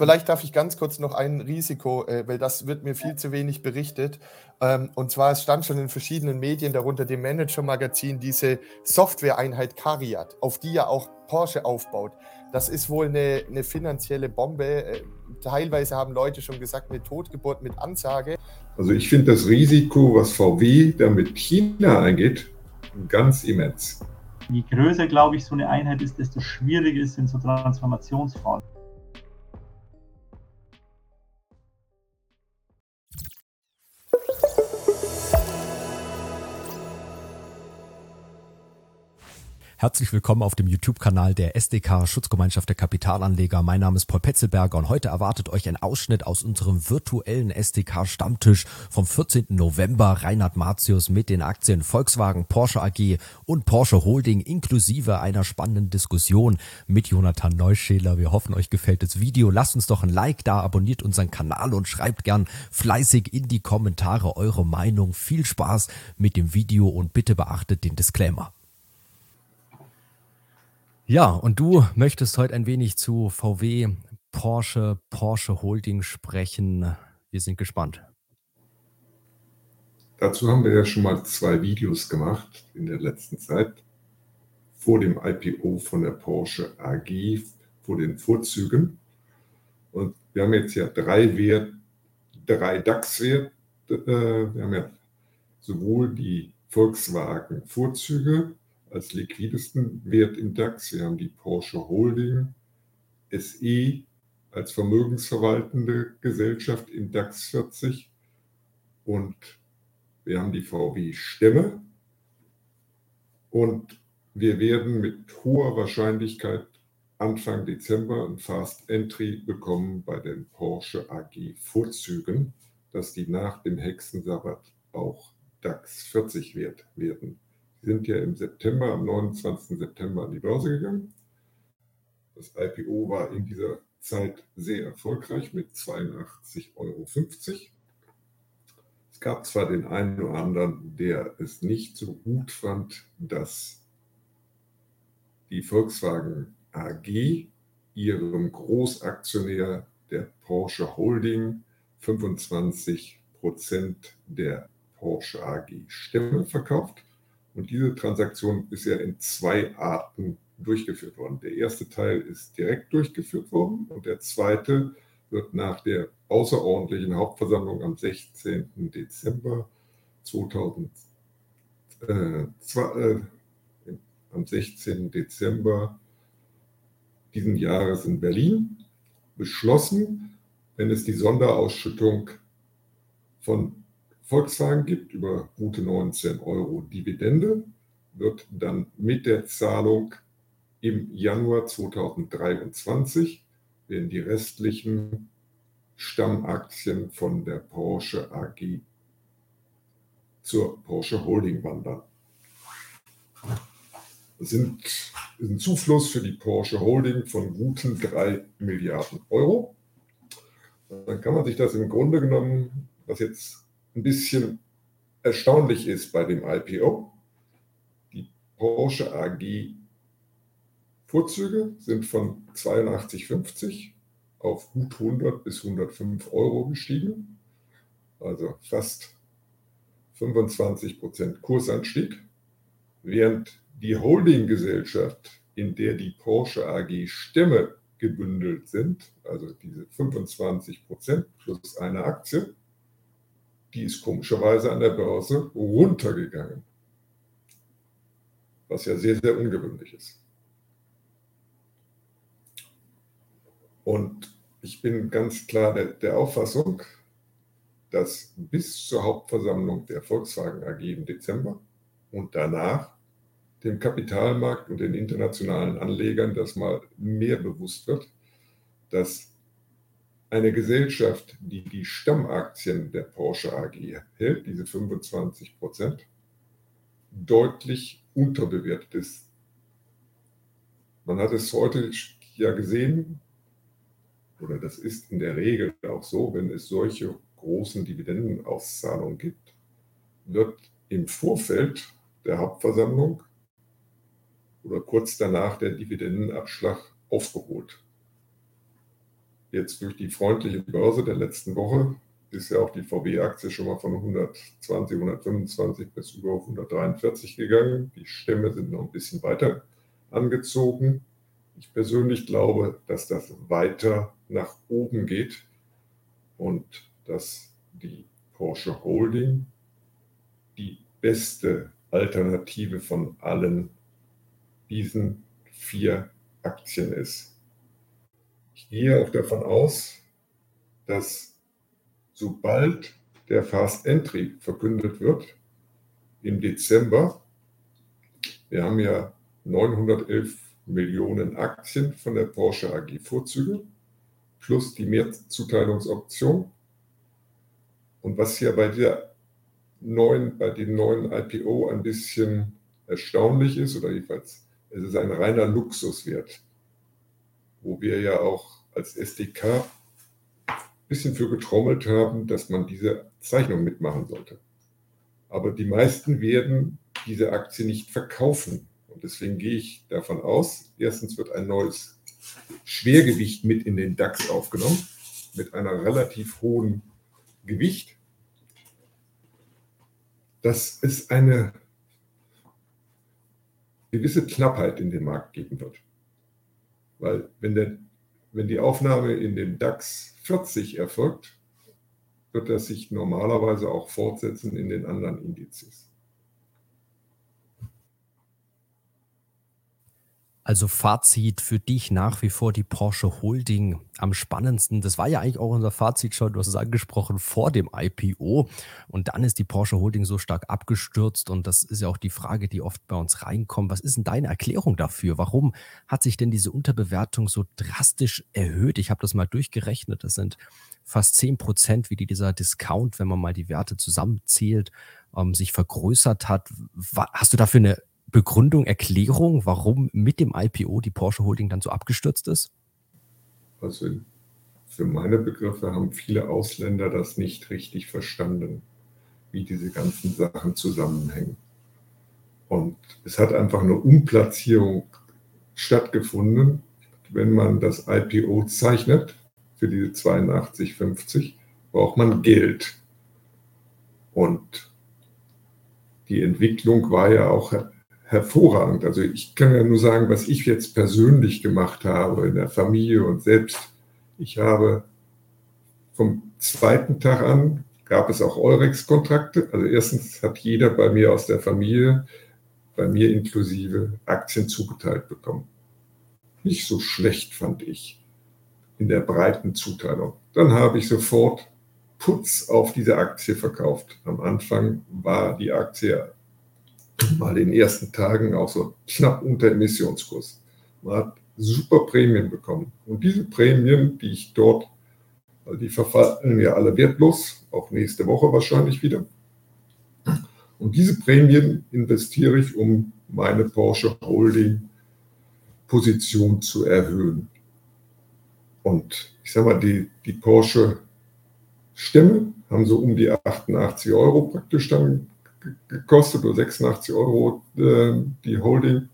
vielleicht darf ich ganz kurz noch ein Risiko, äh, weil das wird mir viel zu wenig berichtet. Ähm, und zwar, es stand schon in verschiedenen Medien, darunter dem Manager-Magazin, diese Software-Einheit Cariat, auf die ja auch Porsche aufbaut. Das ist wohl eine, eine finanzielle Bombe. Äh, teilweise haben Leute schon gesagt, eine Totgeburt mit Ansage. Also ich finde das Risiko, was VW da mit China eingeht, ganz immens. Je größer, glaube ich, so eine Einheit ist, desto schwieriger ist es in so Transformationsphasen. Herzlich willkommen auf dem YouTube-Kanal der SDK Schutzgemeinschaft der Kapitalanleger. Mein Name ist Paul Petzelberger und heute erwartet euch ein Ausschnitt aus unserem virtuellen SDK Stammtisch vom 14. November. Reinhard Martius mit den Aktien Volkswagen, Porsche AG und Porsche Holding inklusive einer spannenden Diskussion mit Jonathan Neuschäler. Wir hoffen, euch gefällt das Video. Lasst uns doch ein Like da, abonniert unseren Kanal und schreibt gern fleißig in die Kommentare eure Meinung. Viel Spaß mit dem Video und bitte beachtet den Disclaimer. Ja, und du möchtest heute ein wenig zu VW, Porsche, Porsche Holding sprechen. Wir sind gespannt. Dazu haben wir ja schon mal zwei Videos gemacht in der letzten Zeit. Vor dem IPO von der Porsche AG, vor den Vorzügen. Und wir haben jetzt ja drei Wert, drei DAX-Werte. Äh, wir haben ja sowohl die Volkswagen-Vorzüge als liquidesten Wert im DAX. Wir haben die Porsche Holding SE als vermögensverwaltende Gesellschaft im DAX 40 und wir haben die VW Stämme. Und wir werden mit hoher Wahrscheinlichkeit Anfang Dezember ein Fast Entry bekommen bei den Porsche AG Vorzügen, dass die nach dem Hexensabbat auch DAX 40 wert werden sind ja im September, am 29. September an die Börse gegangen. Das IPO war in dieser Zeit sehr erfolgreich mit 82,50 Euro. Es gab zwar den einen oder anderen, der es nicht so gut fand, dass die Volkswagen AG ihrem Großaktionär der Porsche Holding 25 Prozent der Porsche AG Stämme verkauft. Und diese Transaktion ist ja in zwei Arten durchgeführt worden. Der erste Teil ist direkt durchgeführt worden und der zweite wird nach der außerordentlichen Hauptversammlung am 16. Dezember 2000, äh, äh, am 16. Dezember diesen Jahres in Berlin beschlossen, wenn es die Sonderausschüttung von Volkswagen gibt über gute 19 Euro Dividende, wird dann mit der Zahlung im Januar 2023 werden die restlichen Stammaktien von der Porsche AG zur Porsche Holding wandern. Das ist ein Zufluss für die Porsche Holding von guten 3 Milliarden Euro. Dann kann man sich das im Grunde genommen, was jetzt ein bisschen erstaunlich ist bei dem IPO. Die Porsche AG Vorzüge sind von 82,50 auf gut 100 bis 105 Euro gestiegen, also fast 25 Prozent Kursanstieg, während die Holdinggesellschaft, in der die Porsche AG Stämme gebündelt sind, also diese 25 Prozent plus eine Aktie, die ist komischerweise an der Börse runtergegangen. Was ja sehr, sehr ungewöhnlich ist. Und ich bin ganz klar der, der Auffassung, dass bis zur Hauptversammlung der Volkswagen AG im Dezember und danach dem Kapitalmarkt und den internationalen Anlegern das mal mehr bewusst wird, dass eine Gesellschaft, die die Stammaktien der Porsche AG hält, diese 25 Prozent, deutlich unterbewertet ist. Man hat es heute ja gesehen, oder das ist in der Regel auch so, wenn es solche großen Dividendenauszahlungen gibt, wird im Vorfeld der Hauptversammlung oder kurz danach der Dividendenabschlag aufgeholt. Jetzt durch die freundliche Börse der letzten Woche ist ja auch die VW-Aktie schon mal von 120, 125 bis über 143 gegangen. Die Stämme sind noch ein bisschen weiter angezogen. Ich persönlich glaube, dass das weiter nach oben geht und dass die Porsche Holding die beste Alternative von allen diesen vier Aktien ist. Gehe auch davon aus, dass sobald der Fast Entry verkündet wird im Dezember, wir haben ja 911 Millionen Aktien von der Porsche AG Vorzüge plus die Mehrzuteilungsoption. Und was hier bei der neuen, bei dem neuen IPO ein bisschen erstaunlich ist, oder jedenfalls, es ist ein reiner Luxuswert, wo wir ja auch als SDK ein bisschen für getrommelt haben, dass man diese Zeichnung mitmachen sollte. Aber die meisten werden diese Aktie nicht verkaufen. Und deswegen gehe ich davon aus, erstens wird ein neues Schwergewicht mit in den DAX aufgenommen, mit einer relativ hohen Gewicht dass es eine gewisse Knappheit in dem Markt geben wird. Weil wenn, der, wenn die Aufnahme in den DAX 40 erfolgt, wird das sich normalerweise auch fortsetzen in den anderen Indizes. Also Fazit für dich nach wie vor die Porsche Holding am spannendsten. Das war ja eigentlich auch unser Fazit schon, du hast es angesprochen, vor dem IPO. Und dann ist die Porsche Holding so stark abgestürzt. Und das ist ja auch die Frage, die oft bei uns reinkommt. Was ist denn deine Erklärung dafür? Warum hat sich denn diese Unterbewertung so drastisch erhöht? Ich habe das mal durchgerechnet. Das sind fast 10 Prozent, wie dieser Discount, wenn man mal die Werte zusammenzählt, ähm, sich vergrößert hat. Hast du dafür eine Begründung, Erklärung, warum mit dem IPO die Porsche Holding dann so abgestürzt ist? Also für meine Begriffe haben viele Ausländer das nicht richtig verstanden, wie diese ganzen Sachen zusammenhängen. Und es hat einfach eine Umplatzierung stattgefunden, wenn man das IPO zeichnet für diese 82,50, braucht man Geld. Und die Entwicklung war ja auch hervorragend. Also ich kann ja nur sagen, was ich jetzt persönlich gemacht habe in der Familie und selbst. Ich habe vom zweiten Tag an gab es auch Eurex-Kontrakte. Also erstens hat jeder bei mir aus der Familie, bei mir inklusive, Aktien zugeteilt bekommen. Nicht so schlecht fand ich in der breiten Zuteilung. Dann habe ich sofort Putz auf diese Aktie verkauft. Am Anfang war die Aktie mal in den ersten Tagen auch so knapp unter Emissionskurs. Man hat super Prämien bekommen. Und diese Prämien, die ich dort, die verfallen ja alle wertlos, auch nächste Woche wahrscheinlich wieder. Und diese Prämien investiere ich, um meine Porsche Holding Position zu erhöhen. Und ich sage mal, die, die Porsche Stämme haben so um die 88 Euro praktisch dann gekostet, oder 86 Euro äh, die Holding.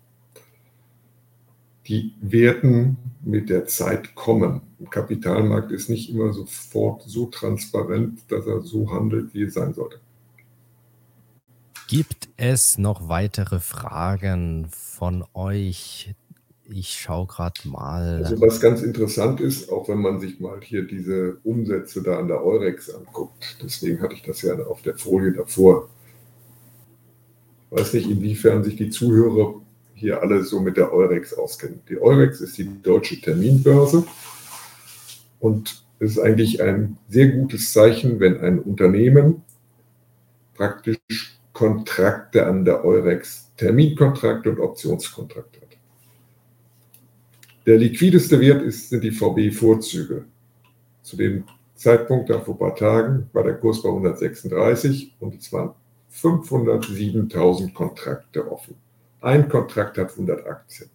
Die werden mit der Zeit kommen. Im Kapitalmarkt ist nicht immer sofort so transparent, dass er so handelt, wie es sein sollte. Gibt es noch weitere Fragen von euch? Ich schaue gerade mal. Also was ganz interessant ist, auch wenn man sich mal hier diese Umsätze da an der Eurex anguckt, deswegen hatte ich das ja auf der Folie davor weiß nicht, inwiefern sich die Zuhörer hier alle so mit der Eurex auskennen. Die Eurex ist die deutsche Terminbörse und es ist eigentlich ein sehr gutes Zeichen, wenn ein Unternehmen praktisch Kontrakte an der Eurex, Terminkontrakte und Optionskontrakte hat. Der liquideste Wert ist, sind die VB-Vorzüge. Zu dem Zeitpunkt, da vor ein paar Tagen, war der Kurs bei 136 und es waren 507.000 Kontrakte offen. Ein Kontrakt hat 100 Aktien.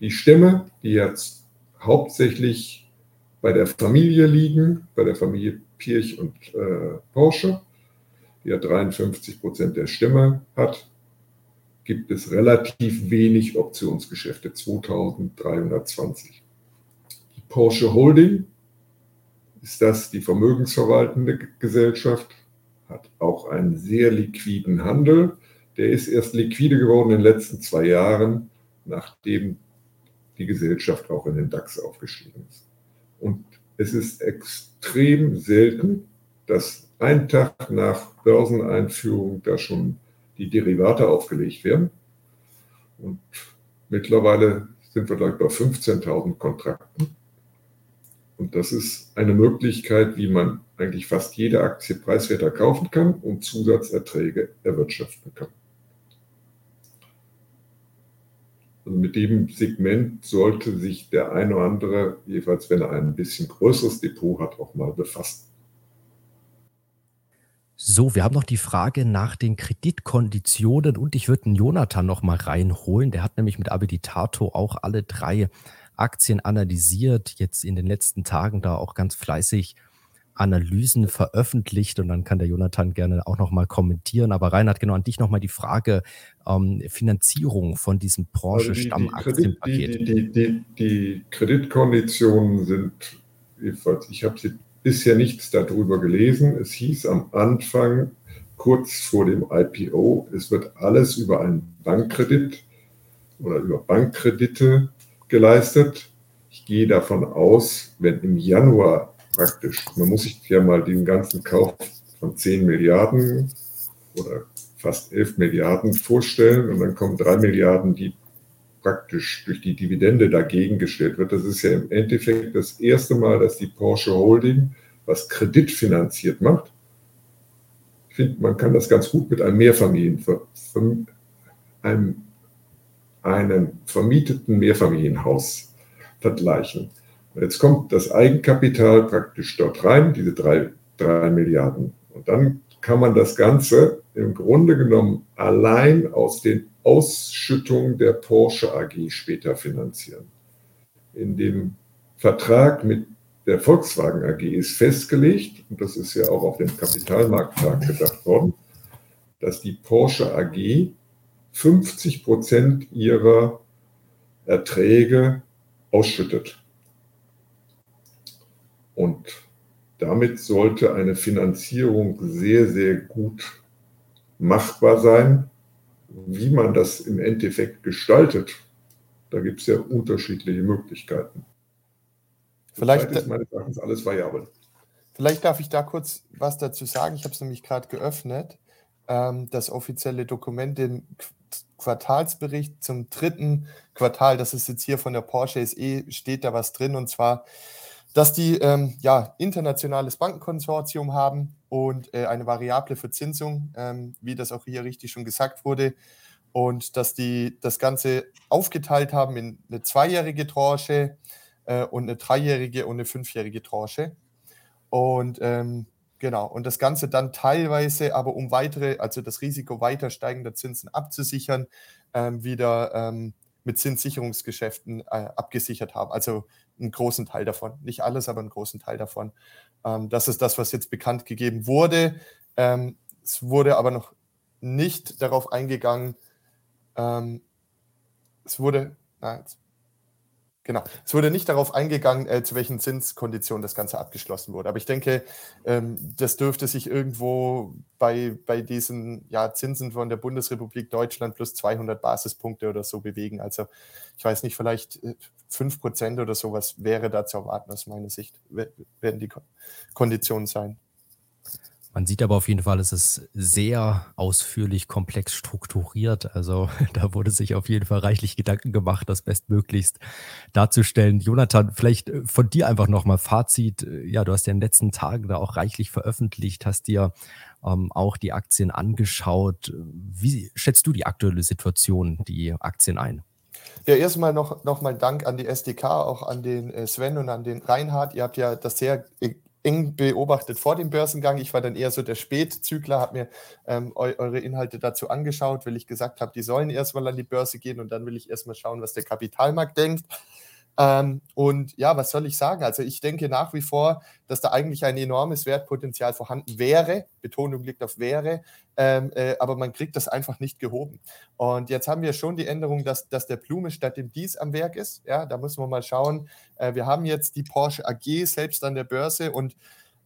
Die Stämme, die jetzt hauptsächlich bei der Familie liegen, bei der Familie Pirch und äh, Porsche, die ja 53 Prozent der Stimme hat, gibt es relativ wenig Optionsgeschäfte, 2320. Die Porsche Holding ist das die vermögensverwaltende Gesellschaft, hat auch einen sehr liquiden Handel. Der ist erst liquide geworden in den letzten zwei Jahren, nachdem die Gesellschaft auch in den DAX aufgestiegen ist. Und es ist extrem selten, dass ein Tag nach Börseneinführung da schon die Derivate aufgelegt werden. Und mittlerweile sind wir gleich bei 15.000 Kontrakten. Und das ist eine Möglichkeit, wie man eigentlich fast jede Aktie preiswerter kaufen kann und Zusatzerträge erwirtschaften kann. Also mit dem Segment sollte sich der eine oder andere, jedenfalls wenn er ein bisschen größeres Depot hat, auch mal befassen. So, wir haben noch die Frage nach den Kreditkonditionen und ich würde den Jonathan noch mal reinholen. Der hat nämlich mit Abilitato auch alle drei Aktien analysiert, jetzt in den letzten Tagen da auch ganz fleißig Analysen veröffentlicht und dann kann der Jonathan gerne auch nochmal kommentieren. Aber Reinhard, genau an dich nochmal die Frage ähm, Finanzierung von diesem Porsche-Stammaktienpaket. Also die, die, die, die, Kreditkonditionen sind jedenfalls, ich habe bisher nichts darüber gelesen. Es hieß am Anfang, kurz vor dem IPO, es wird alles über einen Bankkredit oder über Bankkredite geleistet. Ich gehe davon aus, wenn im Januar praktisch. Man muss sich ja mal den ganzen Kauf von 10 Milliarden oder fast 11 Milliarden vorstellen und dann kommen 3 Milliarden, die praktisch durch die Dividende dagegen gestellt wird. Das ist ja im Endeffekt das erste Mal, dass die Porsche Holding was kreditfinanziert macht. Ich finde, man kann das ganz gut mit einem Mehrfamilien, einem, einem vermieteten Mehrfamilienhaus vergleichen. Jetzt kommt das Eigenkapital praktisch dort rein, diese drei, drei Milliarden. Und dann kann man das Ganze im Grunde genommen allein aus den Ausschüttungen der Porsche AG später finanzieren. In dem Vertrag mit der Volkswagen AG ist festgelegt, und das ist ja auch auf dem Kapitalmarkttag gedacht worden, dass die Porsche AG 50 Prozent ihrer Erträge ausschüttet. Und damit sollte eine Finanzierung sehr, sehr gut machbar sein. Wie man das im Endeffekt gestaltet, da gibt es ja unterschiedliche Möglichkeiten. Vielleicht ist meines Erachtens alles variabel. Vielleicht darf ich da kurz was dazu sagen. Ich habe es nämlich gerade geöffnet. Ähm, das offizielle Dokument, den Quartalsbericht zum dritten Quartal, das ist jetzt hier von der Porsche SE, steht da was drin und zwar dass die ähm, ja, internationales Bankenkonsortium haben und äh, eine variable Verzinsung, ähm, wie das auch hier richtig schon gesagt wurde, und dass die das Ganze aufgeteilt haben in eine zweijährige Tranche äh, und eine dreijährige und eine fünfjährige Tranche. Und ähm, genau, und das Ganze dann teilweise, aber um weitere, also das Risiko weiter steigender Zinsen abzusichern, ähm, wieder ähm, mit Zinssicherungsgeschäften äh, abgesichert haben. Also einen großen Teil davon. Nicht alles, aber einen großen Teil davon. Ähm, das ist das, was jetzt bekannt gegeben wurde. Ähm, es wurde aber noch nicht darauf eingegangen. Ähm, es wurde, na, jetzt Genau. Es wurde nicht darauf eingegangen, äh, zu welchen Zinskonditionen das Ganze abgeschlossen wurde. Aber ich denke, ähm, das dürfte sich irgendwo bei, bei diesen ja, Zinsen von der Bundesrepublik Deutschland plus 200 Basispunkte oder so bewegen. Also ich weiß nicht, vielleicht äh, 5% oder sowas wäre da zu erwarten aus meiner Sicht, werden die Konditionen sein. Man sieht aber auf jeden Fall, es ist sehr ausführlich, komplex strukturiert. Also da wurde sich auf jeden Fall reichlich Gedanken gemacht, das bestmöglichst darzustellen. Jonathan, vielleicht äh, von dir einfach nochmal Fazit. Äh, ja, du hast ja in den letzten Tagen da auch reichlich veröffentlicht, hast dir ähm, auch die Aktien angeschaut. Wie schätzt du die aktuelle Situation, die Aktien ein? Ja, erstmal noch, noch Dank an die SDK, auch an den äh, Sven und an den Reinhard. Ihr habt ja das sehr eng beobachtet vor dem Börsengang. Ich war dann eher so der Spätzügler, habe mir ähm, eu eure Inhalte dazu angeschaut, weil ich gesagt habe, die sollen erstmal an die Börse gehen und dann will ich erstmal schauen, was der Kapitalmarkt denkt. Ähm, und ja, was soll ich sagen? Also ich denke nach wie vor, dass da eigentlich ein enormes Wertpotenzial vorhanden wäre. Betonung liegt auf wäre, ähm, äh, aber man kriegt das einfach nicht gehoben. Und jetzt haben wir schon die Änderung, dass, dass der Blume statt dem Dies am Werk ist. Ja, da müssen wir mal schauen. Äh, wir haben jetzt die Porsche AG selbst an der Börse und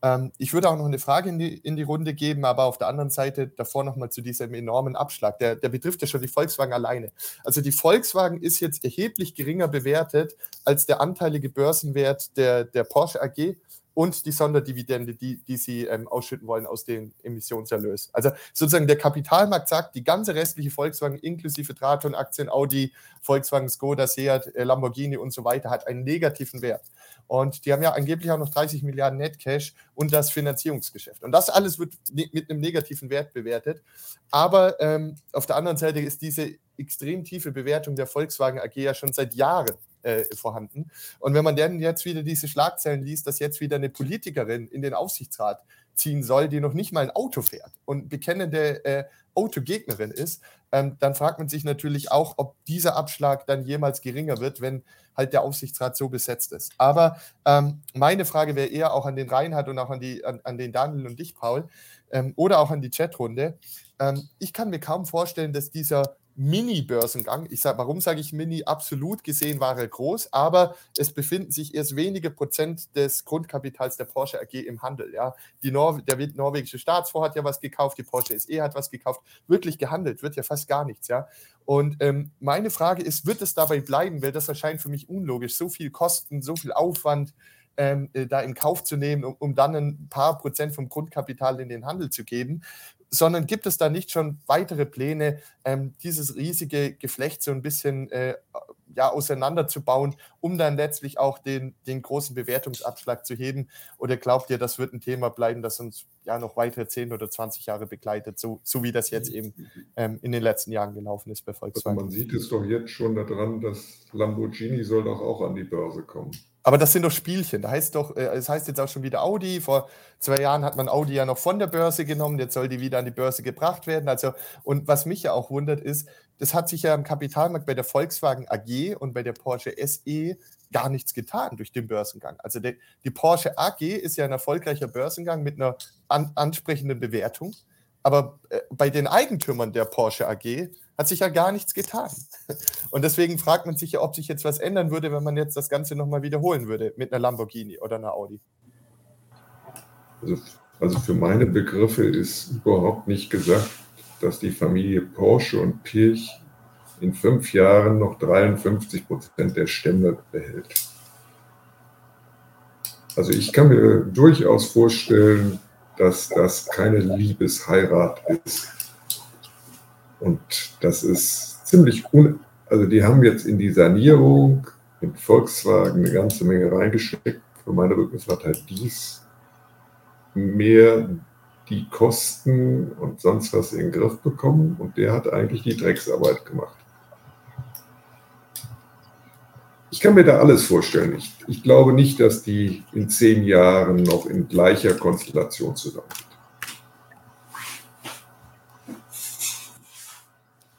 ähm, ich würde auch noch eine Frage in die, in die Runde geben, aber auf der anderen Seite davor nochmal zu diesem enormen Abschlag. Der, der betrifft ja schon die Volkswagen alleine. Also die Volkswagen ist jetzt erheblich geringer bewertet als der anteilige Börsenwert der, der Porsche AG und die Sonderdividende, die, die sie ähm, ausschütten wollen aus dem Emissionserlös. Also sozusagen der Kapitalmarkt sagt, die ganze restliche Volkswagen inklusive Traton-Aktien, Audi, Volkswagen, Skoda, Seat, äh, Lamborghini und so weiter hat einen negativen Wert. Und die haben ja angeblich auch noch 30 Milliarden Netcash und das Finanzierungsgeschäft. Und das alles wird mit einem negativen Wert bewertet. Aber ähm, auf der anderen Seite ist diese extrem tiefe Bewertung der Volkswagen AG ja schon seit Jahren äh, vorhanden. Und wenn man dann jetzt wieder diese Schlagzeilen liest, dass jetzt wieder eine Politikerin in den Aufsichtsrat ziehen soll, die noch nicht mal ein Auto fährt und bekennende äh, Autogegnerin ist, ähm, dann fragt man sich natürlich auch, ob dieser Abschlag dann jemals geringer wird, wenn halt der Aufsichtsrat so besetzt ist. Aber ähm, meine Frage wäre eher auch an den Reinhard und auch an, die, an, an den Daniel und dich, Paul, ähm, oder auch an die Chatrunde. Ähm, ich kann mir kaum vorstellen, dass dieser Mini-Börsengang. Ich sage, warum sage ich Mini? Absolut gesehen war er groß, aber es befinden sich erst wenige Prozent des Grundkapitals der Porsche AG im Handel. Ja. Die Nor der norwegische Staatsfonds hat ja was gekauft, die Porsche SE hat was gekauft. Wirklich gehandelt wird ja fast gar nichts. Ja. Und ähm, meine Frage ist, wird es dabei bleiben? Weil das erscheint für mich unlogisch. So viel Kosten, so viel Aufwand. Ähm, äh, da in Kauf zu nehmen, um, um, dann ein paar Prozent vom Grundkapital in den Handel zu geben sondern gibt es da nicht schon weitere Pläne, ähm, dieses riesige Geflecht so ein bisschen äh, ja, auseinanderzubauen, um dann letztlich auch den, den großen Bewertungsabschlag zu heben? Oder glaubt ihr, das wird ein Thema bleiben, das uns ja noch weitere 10 oder 20 Jahre begleitet, so, so wie das jetzt eben ähm, in den letzten Jahren gelaufen ist bei also Volkswagen? Also man sieht es doch jetzt schon daran, dass Lamborghini soll doch auch an die Börse kommen. Aber das sind doch Spielchen. Da heißt doch, es das heißt jetzt auch schon wieder Audi. Vor zwei Jahren hat man Audi ja noch von der Börse genommen, jetzt soll die wieder an die Börse gebracht werden. Also, und was mich ja auch wundert, ist, das hat sich ja im Kapitalmarkt bei der Volkswagen AG und bei der Porsche SE gar nichts getan durch den Börsengang. Also die, die Porsche AG ist ja ein erfolgreicher Börsengang mit einer an, ansprechenden Bewertung. Aber äh, bei den Eigentümern der Porsche AG hat sich ja gar nichts getan. Und deswegen fragt man sich ja, ob sich jetzt was ändern würde, wenn man jetzt das Ganze nochmal wiederholen würde mit einer Lamborghini oder einer Audi. Also, also für meine Begriffe ist überhaupt nicht gesagt, dass die Familie Porsche und Pirch in fünf Jahren noch 53 Prozent der Stämme behält. Also ich kann mir durchaus vorstellen, dass das keine Liebesheirat ist und das ist ziemlich un. Also, die haben jetzt in die Sanierung mit Volkswagen eine ganze Menge reingesteckt. Für meine Rückmeldung hat halt dies mehr die Kosten und sonst was in den Griff bekommen und der hat eigentlich die Drecksarbeit gemacht. Ich kann mir da alles vorstellen. Ich, ich glaube nicht, dass die in zehn Jahren noch in gleicher Konstellation zusammen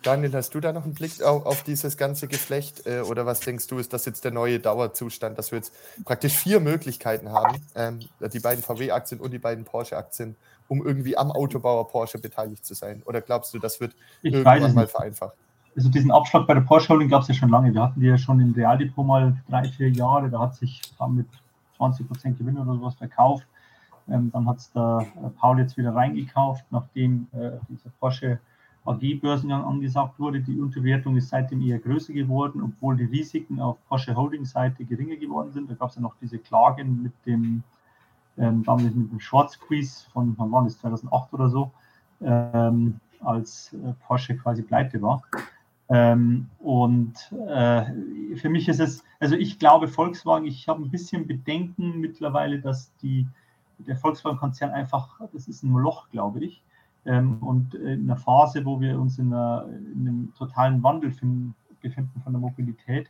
Daniel, hast du da noch einen Blick auf, auf dieses ganze Geflecht äh, oder was denkst du, ist das jetzt der neue Dauerzustand, dass wir jetzt praktisch vier Möglichkeiten haben, ähm, die beiden VW-Aktien und die beiden Porsche-Aktien, um irgendwie am Autobauer Porsche beteiligt zu sein? Oder glaubst du, das wird ich irgendwann mal vereinfacht? Also diesen Abschlag bei der Porsche Holding gab es ja schon lange. Wir hatten die ja schon im Realdepot mal drei, vier Jahre. Da hat sich mit 20 Prozent Gewinn oder sowas verkauft. Ähm, dann hat es der äh, Paul jetzt wieder reingekauft, nachdem äh, dieser Porsche AG-Börsengang angesagt wurde. Die Unterwertung ist seitdem eher größer geworden, obwohl die Risiken auf Porsche Holding-Seite geringer geworden sind. Da gab es ja noch diese Klagen mit dem, ähm, damit mit dem Short Squeeze von, wann war das, 2008 oder so, ähm, als äh, Porsche quasi pleite war. Ähm, und äh, für mich ist es, also ich glaube Volkswagen, ich habe ein bisschen Bedenken mittlerweile, dass die, der Volkswagen-Konzern einfach, das ist ein Moloch, glaube ich. Ähm, und in einer Phase, wo wir uns in, einer, in einem totalen Wandel finden, befinden von der Mobilität,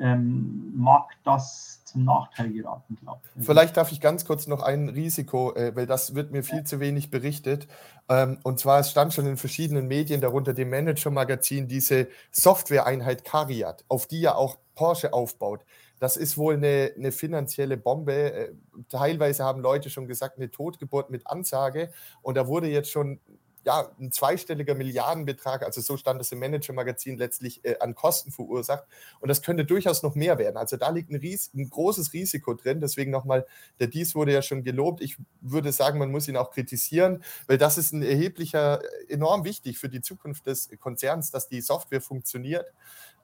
ähm, mag das zum Nachteil geraten, glaube ich. Vielleicht darf ich ganz kurz noch ein Risiko, äh, weil das wird mir viel zu wenig berichtet. Ähm, und zwar, es stand schon in verschiedenen Medien, darunter dem Manager-Magazin, diese Software-Einheit Cariat, auf die ja auch Porsche aufbaut das ist wohl eine, eine finanzielle Bombe. Äh, teilweise haben Leute schon gesagt, eine Totgeburt mit Ansage. Und da wurde jetzt schon ja, ein zweistelliger Milliardenbetrag, also so stand es im Manager-Magazin letztlich äh, an Kosten verursacht. Und das könnte durchaus noch mehr werden. Also da liegt ein, Ries ein großes Risiko drin. Deswegen nochmal, der Dies wurde ja schon gelobt. Ich würde sagen, man muss ihn auch kritisieren, weil das ist ein erheblicher, enorm wichtig für die Zukunft des Konzerns, dass die Software funktioniert.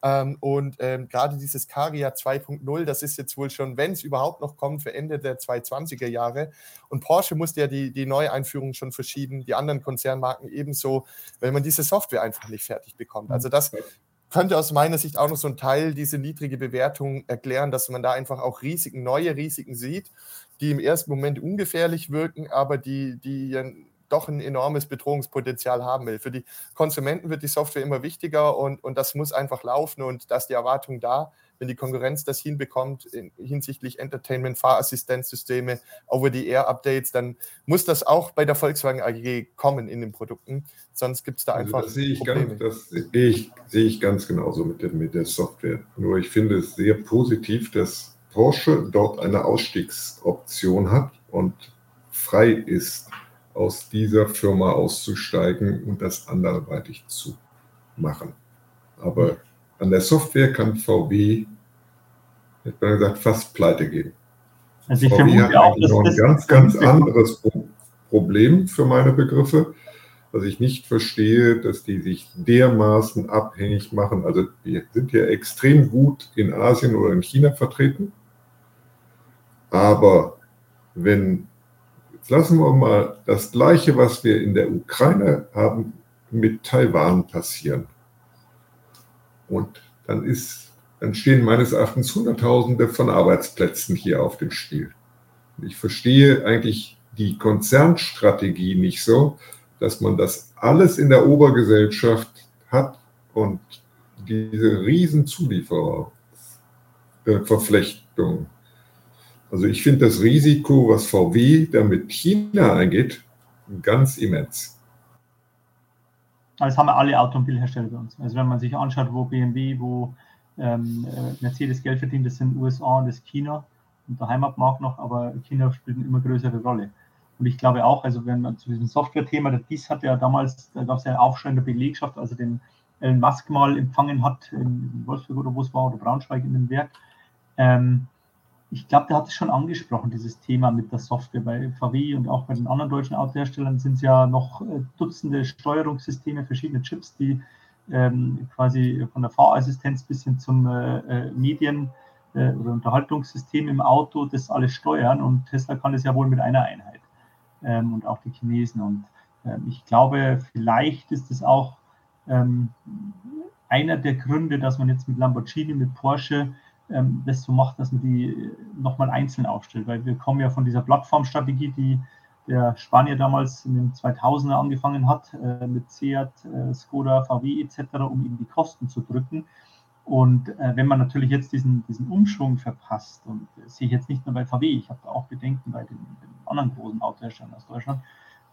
Ähm, und ähm, gerade dieses Caria 2.0, das ist jetzt wohl schon, wenn es überhaupt noch kommt, für Ende der 2020er Jahre. Und Porsche musste ja die, die Neueinführung schon verschieben, die anderen Konzernmarken ebenso, weil man diese Software einfach nicht fertig bekommt. Also das könnte aus meiner Sicht auch noch so ein Teil diese niedrige Bewertung erklären, dass man da einfach auch Risiken, neue Risiken sieht, die im ersten Moment ungefährlich wirken, aber die, die doch ein enormes Bedrohungspotenzial haben will. Für die Konsumenten wird die Software immer wichtiger und, und das muss einfach laufen und da ist die Erwartung da, wenn die Konkurrenz das hinbekommt in, hinsichtlich Entertainment, Fahrassistenzsysteme, Over-the-Air-Updates, dann muss das auch bei der Volkswagen AG kommen in den Produkten. Sonst gibt es da also einfach. das sehe ich, Probleme. Ganz, das sehe ich, sehe ich ganz genauso mit der, mit der Software. Nur ich finde es sehr positiv, dass Porsche dort eine Ausstiegsoption hat und frei ist aus dieser Firma auszusteigen und das anderweitig zu machen. Aber an der Software kann VW, hätte man gesagt, fast pleite gehen. Also ich VW hat auch, noch ein ganz, ganz anderes Problem für meine Begriffe, was ich nicht verstehe, dass die sich dermaßen abhängig machen. Also wir sind ja extrem gut in Asien oder in China vertreten. Aber wenn Lassen wir mal das Gleiche, was wir in der Ukraine haben, mit Taiwan passieren. Und dann, ist, dann stehen meines Erachtens Hunderttausende von Arbeitsplätzen hier auf dem Spiel. Ich verstehe eigentlich die Konzernstrategie nicht so, dass man das alles in der Obergesellschaft hat und diese riesen Zuliefererverflechtung also ich finde das Risiko, was VW da mit China eingeht, ganz immens. Das haben wir alle Automobilhersteller bei uns. Also wenn man sich anschaut, wo BMW, wo ähm, äh, Mercedes Geld verdient, das sind USA und das China und der Heimatmarkt noch, aber China spielt eine immer größere Rolle. Und ich glaube auch, also wenn man zu diesem Software-Thema, dies hat ja damals, da gab es ja Aufschrei in der Belegschaft, also den Elon Musk mal empfangen hat, in Wolfsburg oder wo es war, oder Braunschweig in dem Werk. Ähm, ich glaube, der hat es schon angesprochen, dieses Thema mit der Software. Bei VW und auch bei den anderen deutschen Autoherstellern sind es ja noch äh, Dutzende Steuerungssysteme, verschiedene Chips, die ähm, quasi von der Fahrassistenz bis hin zum äh, äh, Medien- äh, oder Unterhaltungssystem im Auto das alles steuern. Und Tesla kann das ja wohl mit einer Einheit. Ähm, und auch die Chinesen. Und ähm, ich glaube, vielleicht ist es auch ähm, einer der Gründe, dass man jetzt mit Lamborghini, mit Porsche ähm, das so macht, dass man die äh, nochmal einzeln aufstellt. Weil wir kommen ja von dieser Plattformstrategie, die der Spanier damals in den 2000er angefangen hat, äh, mit Seat, äh, Skoda, VW etc., um eben die Kosten zu drücken. Und äh, wenn man natürlich jetzt diesen, diesen Umschwung verpasst, und das sehe ich jetzt nicht nur bei VW, ich habe auch Bedenken bei den, den anderen großen Autoherstellern aus Deutschland,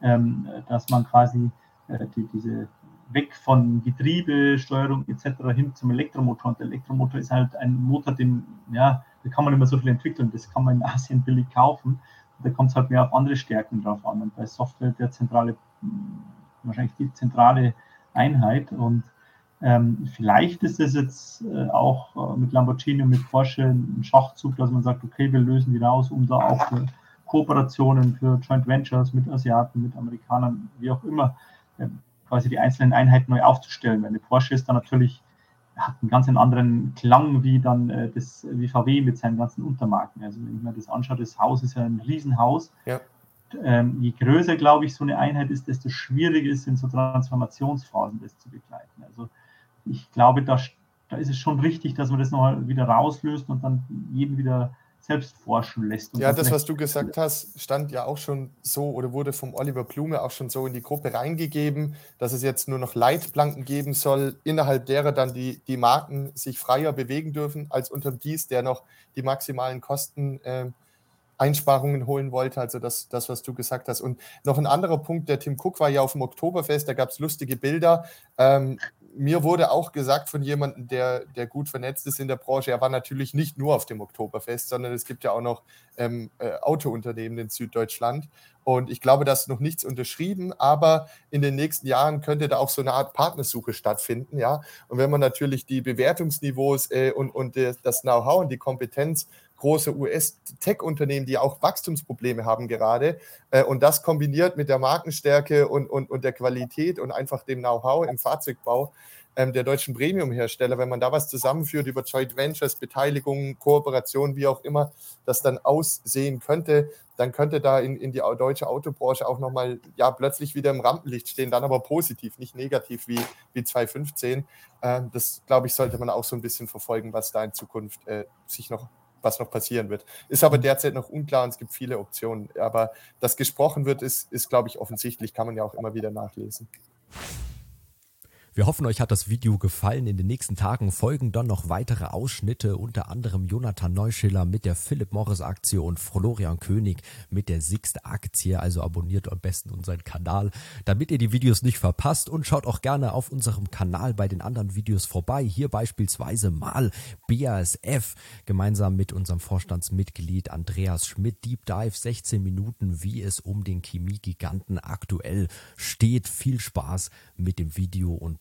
ähm, dass man quasi äh, die, diese weg von Getriebesteuerung etc. hin zum Elektromotor. Und der Elektromotor ist halt ein Motor, den, ja, da kann man immer so viel entwickeln. Das kann man in Asien billig kaufen. Und da kommt es halt mehr auf andere Stärken drauf an. Und bei Software der zentrale, wahrscheinlich die zentrale Einheit. Und ähm, vielleicht ist es jetzt äh, auch äh, mit Lamborghini und mit Porsche ein Schachzug, dass man sagt, okay, wir lösen die raus, um da auch für Kooperationen, für Joint Ventures mit Asiaten, mit Amerikanern, wie auch immer, ähm, quasi die einzelnen Einheiten neu aufzustellen. Weil eine Porsche ist dann natürlich, hat einen ganz anderen Klang wie dann äh, das wie VW mit seinen ganzen Untermarken. Also wenn ich mir das anschaue, das Haus ist ja ein Riesenhaus. Ja. Ähm, je größer, glaube ich, so eine Einheit ist, desto schwieriger ist es in so Transformationsphasen das zu begleiten. Also ich glaube, da, da ist es schon richtig, dass man das noch wieder rauslöst und dann jeden wieder selbst forschen lässt. ja, das, was du gesagt hast, stand ja auch schon so oder wurde vom Oliver Blume auch schon so in die Gruppe reingegeben, dass es jetzt nur noch Leitplanken geben soll, innerhalb derer dann die, die Marken sich freier bewegen dürfen, als unter dies, der noch die maximalen Kosten äh, Einsparungen holen wollte, also das, das, was du gesagt hast. Und noch ein anderer Punkt, der Tim Cook war ja auf dem Oktoberfest, da gab es lustige Bilder. Ähm, mir wurde auch gesagt von jemandem, der, der gut vernetzt ist in der Branche, er war natürlich nicht nur auf dem Oktoberfest, sondern es gibt ja auch noch ähm, äh, Autounternehmen in Süddeutschland. Und ich glaube, da ist noch nichts unterschrieben, aber in den nächsten Jahren könnte da auch so eine Art Partnersuche stattfinden, ja. Und wenn man natürlich die Bewertungsniveaus äh, und, und das Know-how und die Kompetenz große US-Tech-Unternehmen, die auch Wachstumsprobleme haben gerade. Äh, und das kombiniert mit der Markenstärke und, und, und der Qualität und einfach dem Know-how im Fahrzeugbau ähm, der deutschen Premium-Hersteller, wenn man da was zusammenführt über Joint Ventures, Beteiligungen, Kooperationen, wie auch immer das dann aussehen könnte, dann könnte da in, in die deutsche Autobranche auch nochmal ja, plötzlich wieder im Rampenlicht stehen, dann aber positiv, nicht negativ wie, wie 2015. Ähm, das, glaube ich, sollte man auch so ein bisschen verfolgen, was da in Zukunft äh, sich noch was noch passieren wird. Ist aber mhm. derzeit noch unklar und es gibt viele Optionen. Aber dass gesprochen wird, ist, ist glaube ich, offensichtlich, kann man ja auch immer wieder nachlesen. Wir hoffen, euch hat das Video gefallen. In den nächsten Tagen folgen dann noch weitere Ausschnitte, unter anderem Jonathan Neuschiller mit der Philip Morris Aktie und Florian König mit der Sixt Aktie. Also abonniert am besten unseren Kanal, damit ihr die Videos nicht verpasst und schaut auch gerne auf unserem Kanal bei den anderen Videos vorbei. Hier beispielsweise mal BASF gemeinsam mit unserem Vorstandsmitglied Andreas Schmidt. Deep Dive 16 Minuten, wie es um den Chemiegiganten aktuell steht. Viel Spaß mit dem Video und